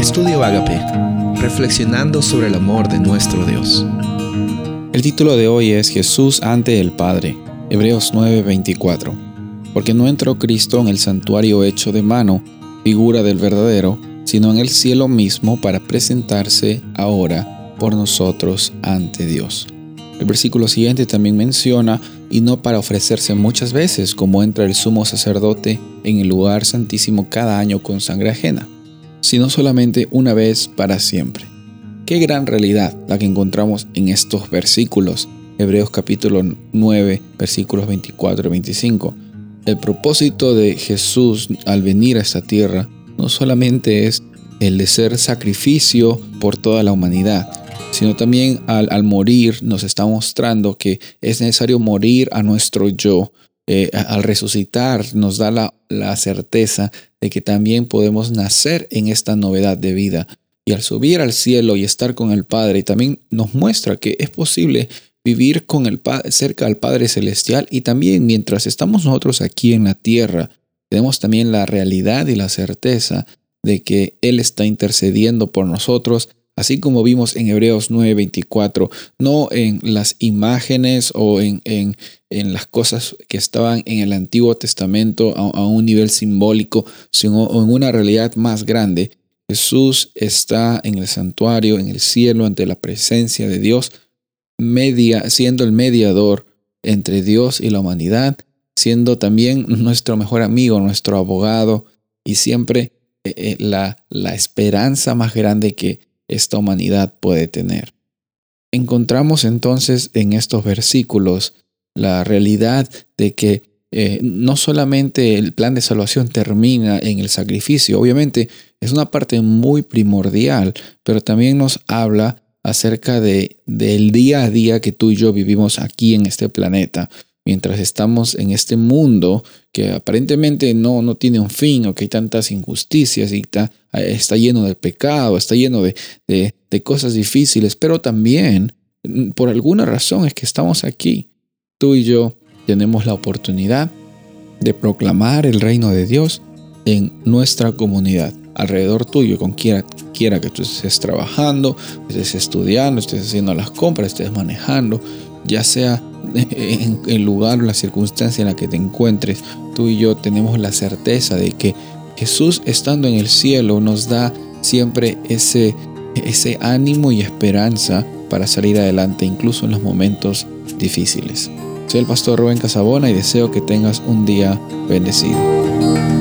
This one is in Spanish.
Estudio Agape, reflexionando sobre el amor de nuestro Dios. El título de hoy es Jesús ante el Padre, Hebreos 9:24. Porque no entró Cristo en el santuario hecho de mano, figura del verdadero, sino en el cielo mismo para presentarse ahora por nosotros ante Dios. El versículo siguiente también menciona, y no para ofrecerse muchas veces, como entra el sumo sacerdote en el lugar santísimo cada año con sangre ajena sino solamente una vez para siempre. Qué gran realidad la que encontramos en estos versículos, Hebreos capítulo 9, versículos 24 y 25. El propósito de Jesús al venir a esta tierra no solamente es el de ser sacrificio por toda la humanidad, sino también al, morir nos está mostrando que es necesario morir a nuestro yo. Eh, al resucitar nos da la, certeza de que también podemos nacer en esta novedad de vida. Y al subir al cielo y estar con el Padre, también nos muestra que es posible vivir con el cerca al Padre Celestial y también mientras estamos nosotros aquí en la tierra, tenemos también la realidad y la certeza de que Él está intercediendo por nosotros así como vimos en Hebreos 9:24, no en las imágenes o en, en, en, las cosas que estaban en el Antiguo Testamento a, a, un nivel simbólico, sino en una realidad más grande. Jesús está en el santuario, en el cielo, ante la presencia de Dios, media, siendo el mediador entre Dios y la humanidad, siendo también nuestro mejor amigo, nuestro abogado y siempre eh, eh, la, la esperanza más grande que, esta humanidad puede tener. Encontramos entonces en estos versículos la realidad de que eh, no solamente el plan de salvación termina en el sacrificio, obviamente es una parte muy primordial, pero también nos habla acerca de, del día a día que tú y yo vivimos aquí en este planeta mientras estamos en este mundo que aparentemente no, no tiene un fin o que hay tantas injusticias y está, está lleno de pecado, está lleno de, de, cosas difíciles, pero también mm, por alguna razón es que estamos aquí. Tú y yo tenemos la oportunidad de proclamar el reino de Dios en nuestra comunidad, alrededor tuyo, con quiera, quiera que tú estés trabajando, estés estudiando, estés haciendo las compras, estés manejando, ya sea en el lugar o la circunstancia en la que te encuentres, tú y yo tenemos la certeza de que Jesús estando en el cielo nos da siempre ese, ese ánimo y esperanza para salir adelante incluso en los momentos difíciles. Soy el pastor Rubén Casabona y deseo que tengas un día bendecido.